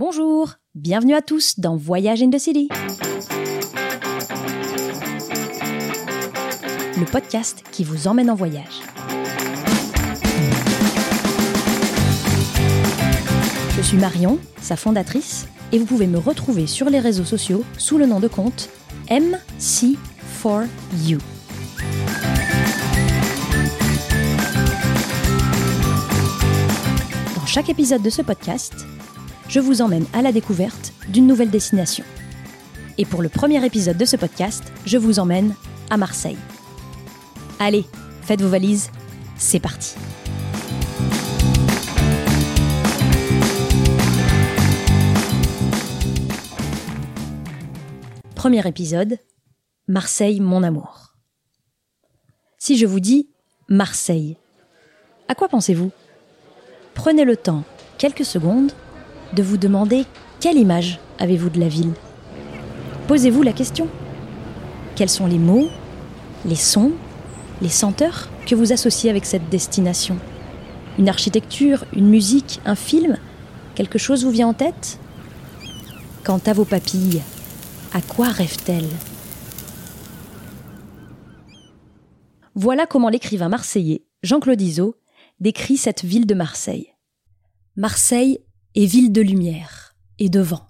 Bonjour, bienvenue à tous dans Voyage in the City. Le podcast qui vous emmène en voyage. Je suis Marion, sa fondatrice, et vous pouvez me retrouver sur les réseaux sociaux sous le nom de compte MC4U. Dans chaque épisode de ce podcast, je vous emmène à la découverte d'une nouvelle destination. Et pour le premier épisode de ce podcast, je vous emmène à Marseille. Allez, faites vos valises, c'est parti. Premier épisode, Marseille, mon amour. Si je vous dis Marseille, à quoi pensez-vous? Prenez le temps, quelques secondes, de vous demander quelle image avez-vous de la ville. Posez-vous la question. Quels sont les mots, les sons, les senteurs que vous associez avec cette destination? Une architecture, une musique, un film? Quelque chose vous vient en tête? Quant à vos papilles, à quoi rêvent-elles? Voilà comment l'écrivain marseillais Jean-Claude Izot décrit cette ville de Marseille. Marseille est ville de lumière et de vent.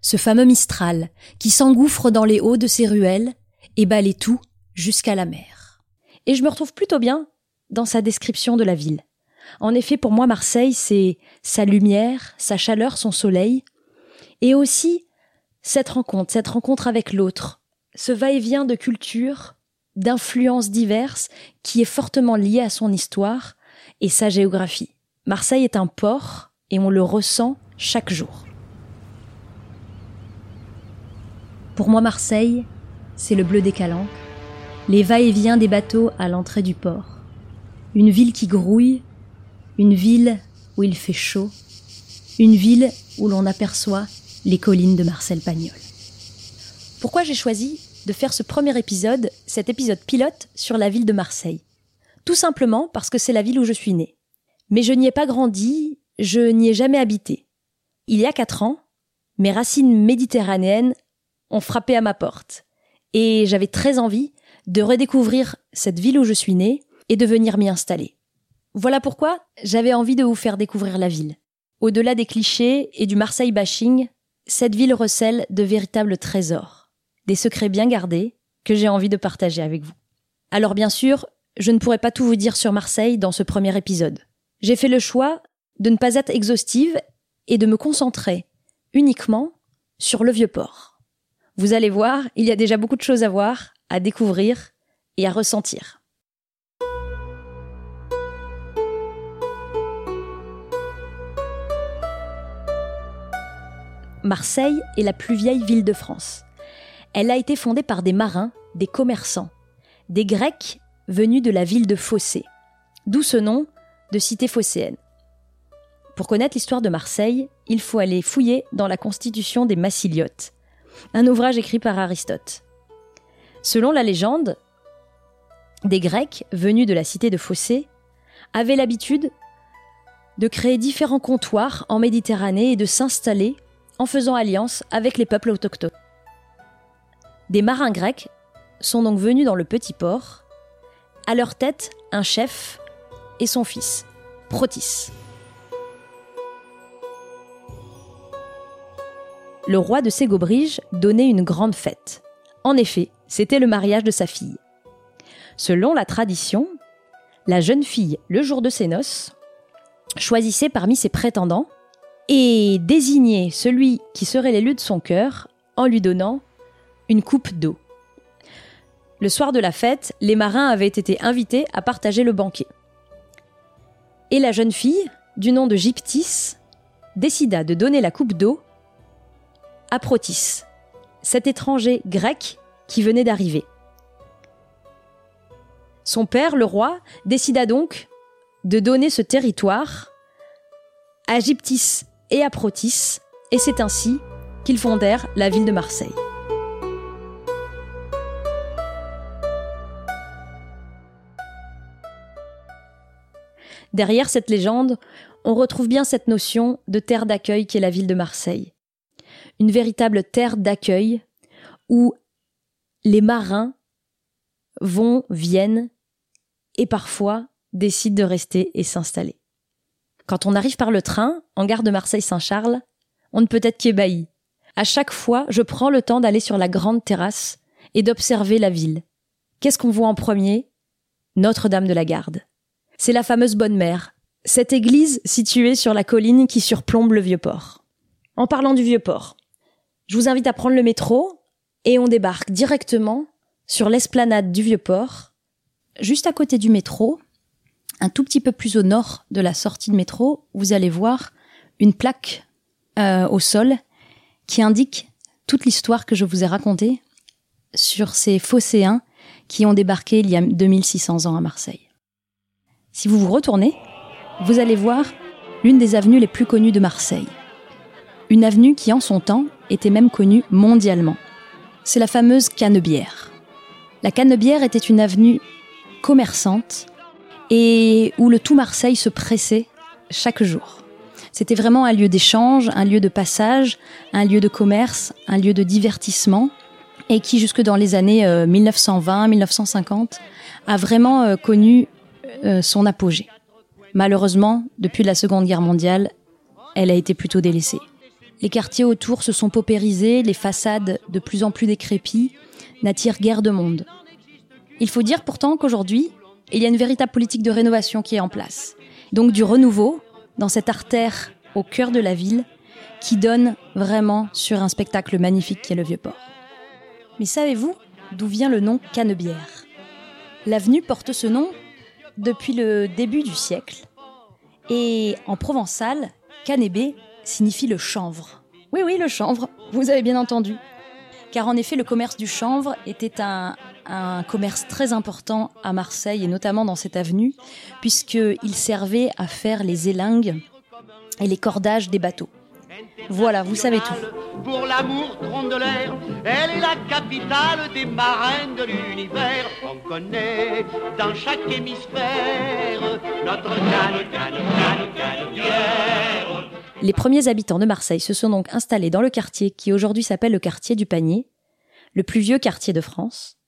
Ce fameux Mistral qui s'engouffre dans les hauts de ses ruelles et balaye tout jusqu'à la mer. Et je me retrouve plutôt bien dans sa description de la ville. En effet, pour moi, Marseille, c'est sa lumière, sa chaleur, son soleil, et aussi cette rencontre, cette rencontre avec l'autre, ce va-et-vient de cultures, d'influences diverses qui est fortement lié à son histoire et sa géographie. Marseille est un port et on le ressent chaque jour. Pour moi, Marseille, c'est le bleu des calanques, les va-et-vient des bateaux à l'entrée du port, une ville qui grouille, une ville où il fait chaud, une ville où l'on aperçoit les collines de Marcel Pagnol. Pourquoi j'ai choisi de faire ce premier épisode, cet épisode pilote sur la ville de Marseille? Tout simplement parce que c'est la ville où je suis née. Mais je n'y ai pas grandi, je n'y ai jamais habité. Il y a quatre ans, mes racines méditerranéennes ont frappé à ma porte. Et j'avais très envie de redécouvrir cette ville où je suis née et de venir m'y installer. Voilà pourquoi j'avais envie de vous faire découvrir la ville. Au-delà des clichés et du Marseille bashing, cette ville recèle de véritables trésors, des secrets bien gardés que j'ai envie de partager avec vous. Alors bien sûr, je ne pourrai pas tout vous dire sur Marseille dans ce premier épisode. J'ai fait le choix de ne pas être exhaustive et de me concentrer uniquement sur le vieux port. Vous allez voir, il y a déjà beaucoup de choses à voir, à découvrir et à ressentir. Marseille est la plus vieille ville de France. Elle a été fondée par des marins, des commerçants, des Grecs venus de la ville de Phocée, d'où ce nom de cité phocéenne. Pour connaître l'histoire de Marseille, il faut aller fouiller dans la Constitution des Massiliotes, un ouvrage écrit par Aristote. Selon la légende, des Grecs venus de la cité de Phocée avaient l'habitude de créer différents comptoirs en Méditerranée et de s'installer en faisant alliance avec les peuples autochtones. Des marins grecs sont donc venus dans le petit port, à leur tête un chef et son fils, Protis. Le roi de Ségobrige donnait une grande fête. En effet, c'était le mariage de sa fille. Selon la tradition, la jeune fille, le jour de ses noces, choisissait parmi ses prétendants et désignait celui qui serait l'élu de son cœur en lui donnant une coupe d'eau. Le soir de la fête, les marins avaient été invités à partager le banquet. Et la jeune fille, du nom de Gyptis, décida de donner la coupe d'eau à Protis, cet étranger grec qui venait d'arriver. Son père, le roi, décida donc de donner ce territoire à Gyptis et à Protis, et c'est ainsi qu'ils fondèrent la ville de Marseille. Derrière cette légende, on retrouve bien cette notion de terre d'accueil qu'est la ville de Marseille. Une véritable terre d'accueil où les marins vont, viennent et parfois décident de rester et s'installer. Quand on arrive par le train, en gare de Marseille-Saint-Charles, on ne peut être qu'ébahi. À chaque fois, je prends le temps d'aller sur la grande terrasse et d'observer la ville. Qu'est-ce qu'on voit en premier? Notre-Dame de la Garde. C'est la fameuse Bonne Mère, cette église située sur la colline qui surplombe le vieux port. En parlant du vieux port, je vous invite à prendre le métro et on débarque directement sur l'esplanade du vieux port, juste à côté du métro, un tout petit peu plus au nord de la sortie de métro, vous allez voir une plaque euh, au sol qui indique toute l'histoire que je vous ai racontée sur ces phocéens qui ont débarqué il y a 2600 ans à Marseille. Si vous vous retournez, vous allez voir l'une des avenues les plus connues de Marseille. Une avenue qui, en son temps, était même connue mondialement. C'est la fameuse Canebière. La Canebière était une avenue commerçante et où le tout Marseille se pressait chaque jour. C'était vraiment un lieu d'échange, un lieu de passage, un lieu de commerce, un lieu de divertissement et qui jusque dans les années 1920-1950 euh, a vraiment euh, connu euh, son apogée. Malheureusement, depuis la Seconde Guerre mondiale, elle a été plutôt délaissée. Les quartiers autour se sont paupérisés, les façades de plus en plus décrépies n'attirent guère de monde. Il faut dire pourtant qu'aujourd'hui, il y a une véritable politique de rénovation qui est en place. Donc du renouveau dans cette artère au cœur de la ville qui donne vraiment sur un spectacle magnifique qui est le Vieux-Port. Mais savez-vous d'où vient le nom Canebière? L'avenue porte ce nom depuis le début du siècle et en provençal, Canébé signifie le chanvre. Oui, oui, le chanvre, vous avez bien entendu. Car en effet, le commerce du chanvre était un, un commerce très important à Marseille et notamment dans cette avenue, puisqu'il servait à faire les élingues et les cordages des bateaux. Voilà, vous savez tout. Pour l'amour de l'air, elle est la capitale des marins de l'univers. On connaît dans chaque hémisphère notre canne, canne, canne, canne, Les premiers habitants de Marseille se sont donc installés dans le quartier qui aujourd'hui s'appelle le quartier du Panier, le plus vieux quartier de France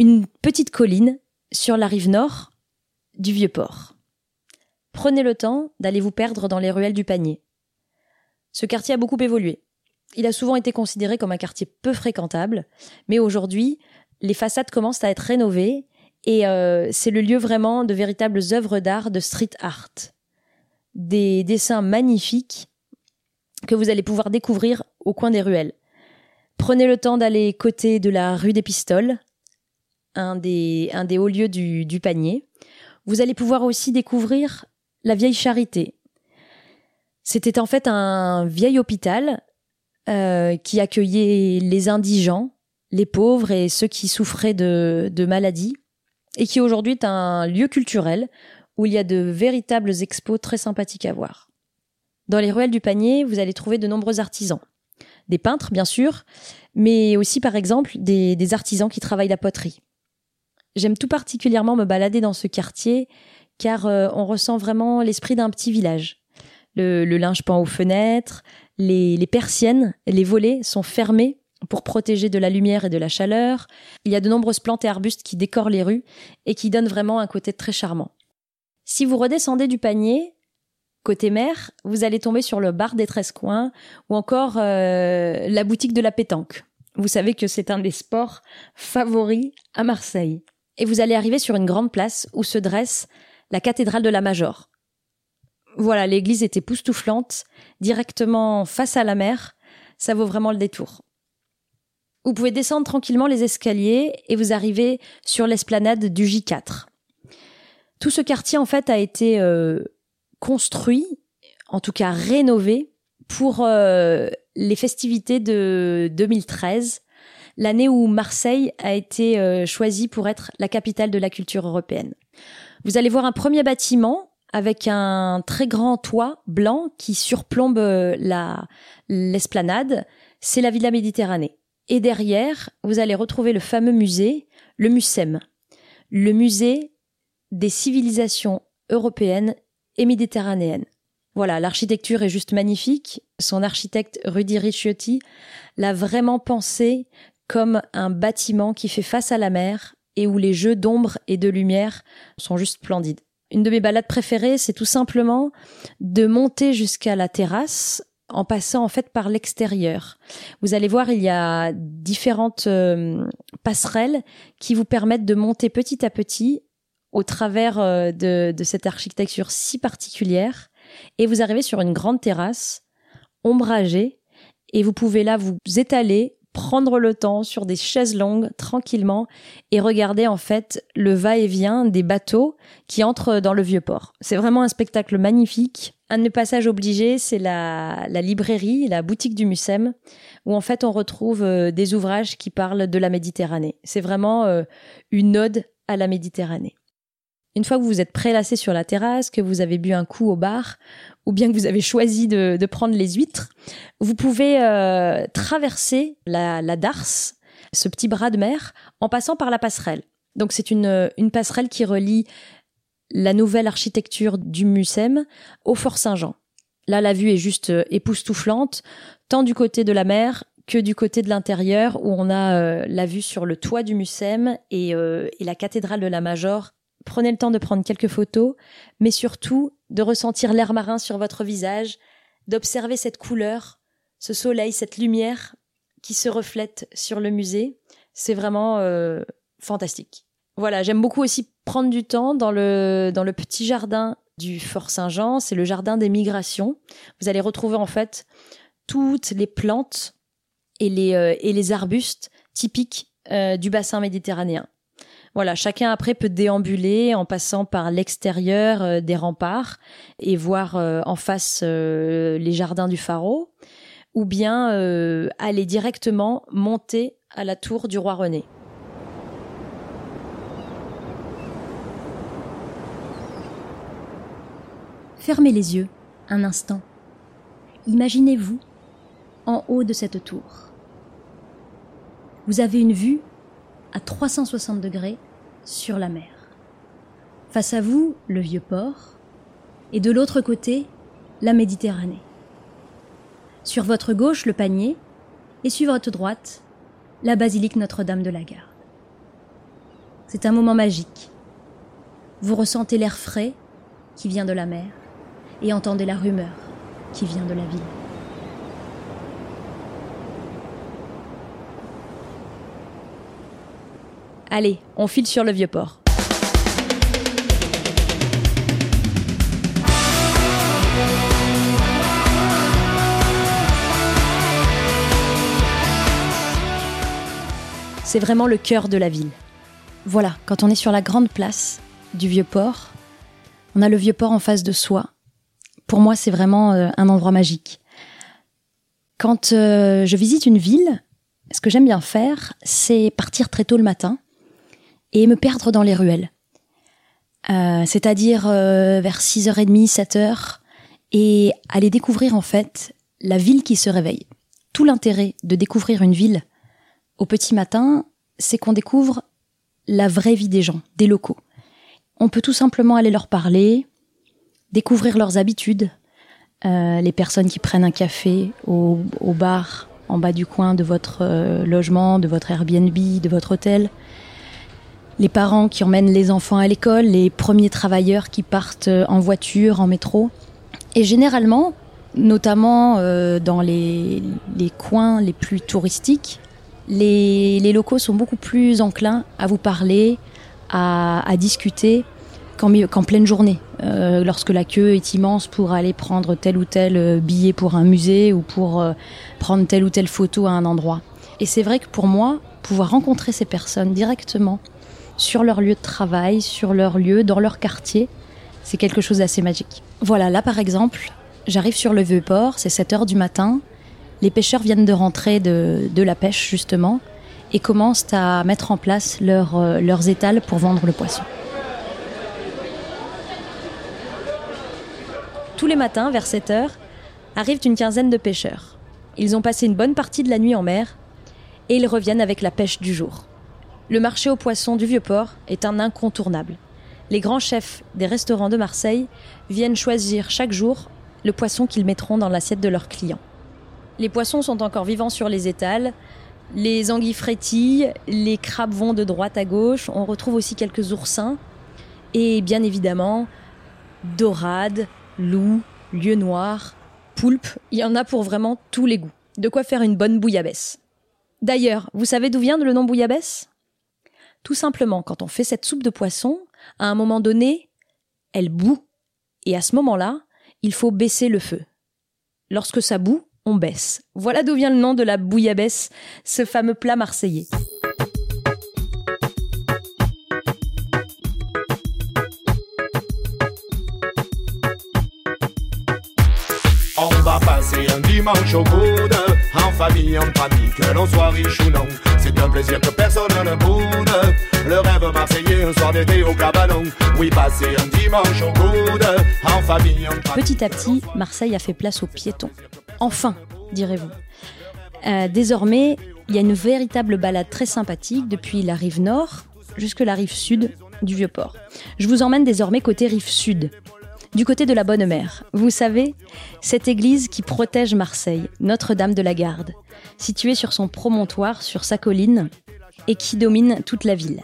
une petite colline sur la rive nord du vieux port. Prenez le temps d'aller vous perdre dans les ruelles du panier. Ce quartier a beaucoup évolué. Il a souvent été considéré comme un quartier peu fréquentable, mais aujourd'hui, les façades commencent à être rénovées et euh, c'est le lieu vraiment de véritables œuvres d'art, de street art. Des dessins magnifiques que vous allez pouvoir découvrir au coin des ruelles. Prenez le temps d'aller côté de la rue des Pistoles, un des, un des hauts lieux du, du panier. Vous allez pouvoir aussi découvrir la vieille charité. C'était en fait un vieil hôpital euh, qui accueillait les indigents, les pauvres et ceux qui souffraient de, de maladies, et qui aujourd'hui est un lieu culturel où il y a de véritables expos très sympathiques à voir. Dans les ruelles du panier, vous allez trouver de nombreux artisans. Des peintres, bien sûr, mais aussi, par exemple, des, artisans qui travaillent la poterie. J'aime tout particulièrement me balader dans ce quartier car euh, on ressent vraiment l'esprit d'un petit village. Le, linge pend aux fenêtres, les, les persiennes, les volets sont fermés pour protéger de la lumière et de la chaleur. Il y a de nombreuses plantes et arbustes qui décorent les rues et qui donnent vraiment un côté très charmant. Si vous redescendez du panier, côté mer, vous allez tomber sur le bar des 13 coins ou encore euh, la boutique de la pétanque. Vous savez que c'est un des sports favoris à Marseille et vous allez arriver sur une grande place où se dresse la cathédrale de la Major. Voilà, l'église était époustouflante, directement face à la mer, ça vaut vraiment le détour. Vous pouvez descendre tranquillement les escaliers et vous arrivez sur l'esplanade du J4. Tout ce quartier en fait a été euh, construit, en tout cas rénové, pour euh, les festivités de 2013 l'année où Marseille a été euh, choisie pour être la capitale de la culture européenne. Vous allez voir un premier bâtiment avec un très grand toit blanc qui surplombe euh, la l'esplanade, c'est la Villa Méditerranée. Et derrière, vous allez retrouver le fameux musée, le MUSEM, le musée des civilisations européennes et méditerranéenne. Voilà, l'architecture est juste magnifique. Son architecte Rudy Ricciotti l'a vraiment pensé comme un bâtiment qui fait face à la mer et où les jeux d'ombre et de lumière sont juste splendides. Une de mes balades préférées, c'est tout simplement de monter jusqu'à la terrasse en passant en fait par l'extérieur. Vous allez voir, il y a différentes euh, passerelles qui vous permettent de monter petit à petit au travers euh, de, cette architecture si particulière et vous arrivez sur une grande terrasse ombragée et vous pouvez là vous étaler prendre le temps sur des chaises longues tranquillement et regarder en fait le va-et-vient des bateaux qui entrent dans le vieux port. C'est vraiment un spectacle magnifique. Un de mes passages obligés, c'est la, la librairie, la boutique du Mucem, où en fait on retrouve euh, des ouvrages qui parlent de la Méditerranée. C'est vraiment euh, une ode à la Méditerranée. Une fois que vous vous êtes prélassé sur la terrasse, que vous avez bu un coup au bar, ou bien que vous avez choisi de, prendre les huîtres, vous pouvez euh, traverser la, la Darse, ce petit bras de mer, en passant par la passerelle. Donc c'est une, une passerelle qui relie la nouvelle architecture du Mucem au Fort Saint-Jean. Là, la vue est juste euh, époustouflante, tant du côté de la mer que du côté de l'intérieur, où on a euh, la vue sur le toit du Mucem et, et la cathédrale de la Major Prenez le temps de prendre quelques photos, mais surtout de ressentir l'air marin sur votre visage, d'observer cette couleur, ce soleil, cette lumière qui se reflète sur le musée. C'est vraiment euh, fantastique. Voilà, j'aime beaucoup aussi prendre du temps dans le, dans le petit jardin du Fort Saint-Jean, c'est le jardin des migrations. Vous allez retrouver en fait toutes les plantes et les, euh, et les arbustes typiques euh, du bassin méditerranéen. Voilà, chacun après peut déambuler en passant par l'extérieur euh, des remparts et voir euh, en face euh, les jardins du pharaon, ou bien aller directement monter à la tour du roi René. Fermez les yeux un instant. Imaginez-vous en haut de cette tour. Vous avez une vue à 360 degrés sur la mer. Face à vous, le vieux port, et de l'autre côté, la Méditerranée. Sur votre gauche, le panier, et sur votre droite, la basilique Notre-Dame de la Garde. C'est un moment magique. Vous ressentez l'air frais qui vient de la mer et entendez la rumeur qui vient de la ville. Allez, on file sur le vieux port. C'est vraiment le cœur de la ville. Voilà, quand on est sur la grande place du vieux port, on a le vieux port en face de soi. Pour moi, c'est vraiment euh, un endroit magique. Quand euh, je visite une ville, ce que j'aime bien faire, c'est partir très tôt le matin et me perdre dans les ruelles. Euh, c'est-à-dire euh, vers 6h30, 7h, et aller découvrir en fait la ville qui se réveille. Tout l'intérêt de découvrir une ville au petit matin, c'est qu'on découvre la vraie vie des gens, des locaux. On peut tout simplement aller leur parler, découvrir leurs habitudes, euh, les personnes qui prennent un café au, au, bar en bas du coin de votre logement, de votre Airbnb, de votre hôtel, les parents qui emmènent les enfants à l'école, les premiers travailleurs qui partent euh, en voiture, en métro. Et généralement, notamment euh, dans les, coins les plus touristiques, les, locaux sont beaucoup plus enclins à vous parler, à, discuter qu'en pleine journée, euh, lorsque la queue est immense pour aller prendre tel ou tel billet pour un musée ou pour prendre telle ou telle photo à un endroit. Et c'est vrai que pour moi, pouvoir rencontrer ces personnes directement, sur leur lieu de travail, sur leur lieu, dans leur quartier. C'est quelque chose d'assez magique. Voilà, là par exemple, j'arrive sur le vieux port, c'est 7 heures du matin. Les pêcheurs viennent de rentrer de, la pêche justement et commencent à mettre en place euh, leurs étals pour vendre le poisson. Tous les matins, vers 7 heures, arrivent une quinzaine de pêcheurs. Ils ont passé une bonne partie de la nuit en mer et ils reviennent avec la pêche du jour. Le marché aux poissons du Vieux-Port est un incontournable. les grands chefs des restaurants de Marseille viennent choisir chaque jour le poisson qu'ils mettront dans l'assiette de leurs clients. Les poissons sont encore vivants sur les étals, les anguilles frétillent, les crabes vont de droite à gauche, on retrouve aussi quelques oursins, et bien évidemment, dorades, loups, lieux noirs, poulpes, il y en a pour vraiment tous les goûts. De quoi faire une bonne bouillabaisse. D'ailleurs, vous savez d'où vient le nom bouillabaisse? Tout simplement, quand on fait cette soupe de poisson, à un moment donné, elle bout. Et à ce moment-là, il faut baisser le feu. Lorsque ça bout, on baisse. Voilà d'où vient le nom de la bouillabaisse, ce fameux plat marseillais. Petit à petit, Marseille a fait place aux piétons. Enfin, direz-vous. Euh, désormais, il y a une véritable balade très sympathique depuis la rive nord jusque la rive sud du Vieux-Port. Je vous emmène désormais côté rive sud, du côté de la Bonne Mère. Vous savez, cette église qui protège Marseille, Notre-Dame de la Garde, située sur son promontoire, sur sa colline, et qui domine toute la ville.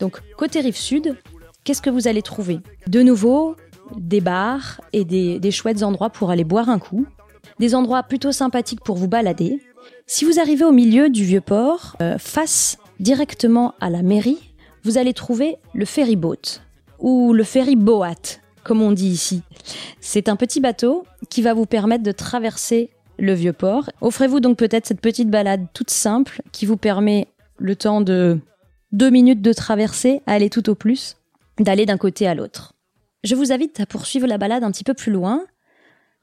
Donc, côté rive sud, qu'est-ce que vous allez trouver? De nouveau, des bars et des, des chouettes endroits pour aller boire un coup, des endroits plutôt sympathiques pour vous balader. Si vous arrivez au milieu du vieux port, euh, face directement à la mairie, vous allez trouver le ferry boat ou le ferry boat, comme on dit ici. C'est un petit bateau qui va vous permettre de traverser le vieux port. Offrez-vous donc peut-être cette petite balade toute simple qui vous permet le temps de deux minutes de traverser, à aller tout au plus, d'aller d'un côté à l'autre. Je vous invite à poursuivre la balade un petit peu plus loin.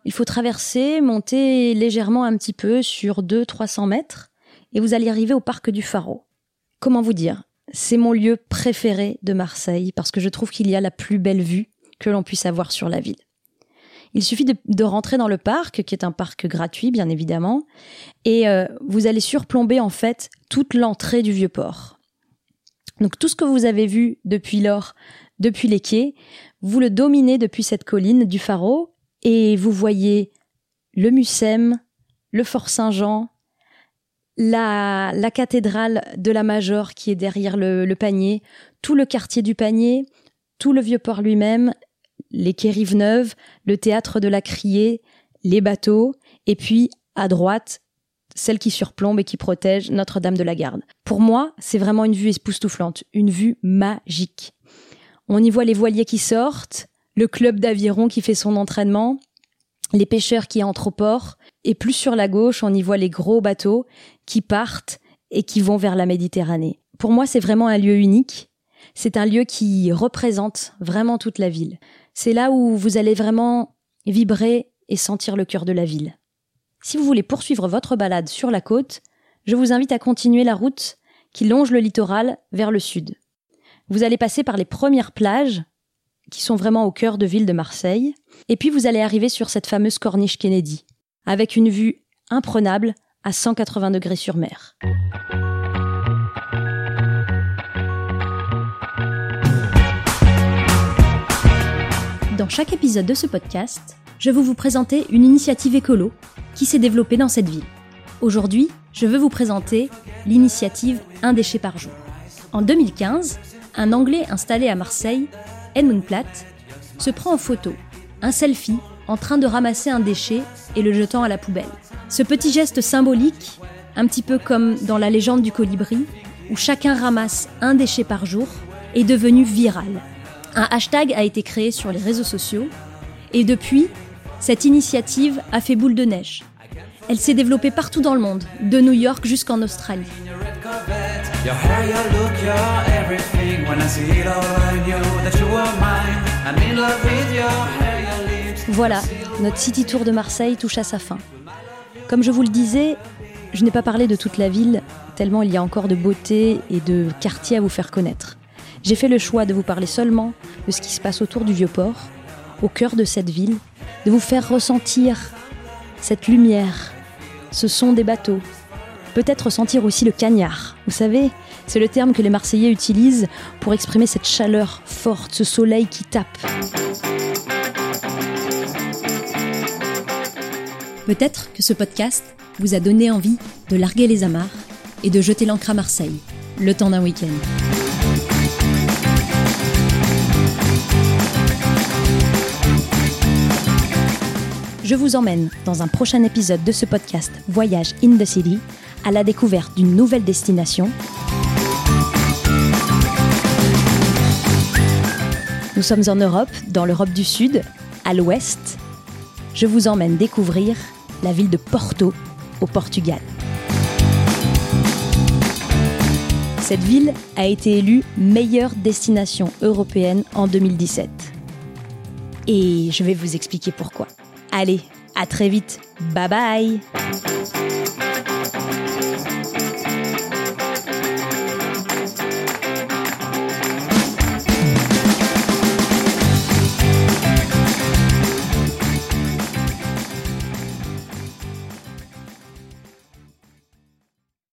Il faut traverser, monter légèrement un petit peu sur 200-300 mètres et vous allez arriver au parc du Pharaon. Comment vous dire? C'est mon lieu préféré de Marseille parce que je trouve qu'il y a la plus belle vue que l'on puisse avoir sur la ville. Il suffit de, rentrer dans le parc, qui est un parc gratuit, bien évidemment, et euh, vous allez surplomber en fait toute l'entrée du vieux port. Donc tout ce que vous avez vu depuis lors, depuis les quais, vous le dominez depuis cette colline du Pharaon, et vous voyez le Mucem, le Fort Saint-Jean, la, la, cathédrale de la Major qui est derrière le panier, tout le quartier du panier, tout le vieux port lui-même, les quais Rive-Neuve, le théâtre de la Criée, les bateaux, et puis à droite, celle qui surplombe et qui protège Notre-Dame de la Garde. Pour moi, c'est vraiment une vue époustouflante, une vue magique. On y voit les voiliers qui sortent, le club d'aviron qui fait son entraînement, les pêcheurs qui entrent au port, et plus sur la gauche, on y voit les gros bateaux qui partent et qui vont vers la Méditerranée. Pour moi, c'est vraiment un lieu unique. C'est un lieu qui représente vraiment toute la ville. C'est là où vous allez vraiment vibrer et sentir le cœur de la ville. Si vous voulez poursuivre votre balade sur la côte, je vous invite à continuer la route qui longe le littoral vers le sud. Vous allez passer par les premières plages qui sont vraiment au cœur de ville de Marseille, et puis vous allez arriver sur cette fameuse corniche Kennedy, avec une vue imprenable à 180 degrés sur mer. Chaque épisode de ce podcast, je vais vous présenter une initiative écolo qui s'est développée dans cette ville. Aujourd'hui, je veux vous présenter l'initiative Un déchet par jour. En 2015, un Anglais installé à Marseille, Edmund Platt, se prend en photo, un selfie, en train de ramasser un déchet et le jetant à la poubelle. Ce petit geste symbolique, un petit peu comme dans la légende du colibri, où chacun ramasse un déchet par jour, est devenu viral. Un hashtag a été créé sur les réseaux sociaux et depuis, cette initiative a fait boule de neige. Elle s'est développée partout dans le monde, de New York jusqu'en Australie. Voilà, notre City Tour de Marseille touche à sa fin. Comme je vous le disais, je n'ai pas parlé de toute la ville, tellement il y a encore de beauté et de quartiers à vous faire connaître. J'ai fait le choix de vous parler seulement de ce qui se passe autour du Vieux-Port, au cœur de cette ville, de vous faire ressentir cette lumière, ce son des bateaux, peut-être ressentir aussi le cagnard. Vous savez, C'est le terme que les Marseillais utilisent pour exprimer cette chaleur forte, ce soleil qui tape. Peut-être que ce podcast vous a donné envie de larguer les amarres et de jeter l'ancre à Marseille, le temps d'un week-end. Je vous emmène dans un prochain épisode de ce podcast Voyage in the City à la découverte d'une nouvelle destination. Nous sommes en Europe, dans l'Europe du Sud, à l'ouest. Je vous emmène découvrir la ville de Porto, au Portugal. Cette ville a été élue meilleure destination européenne en 2017. Et je vais vous expliquer pourquoi. Allez, à très vite. Bye bye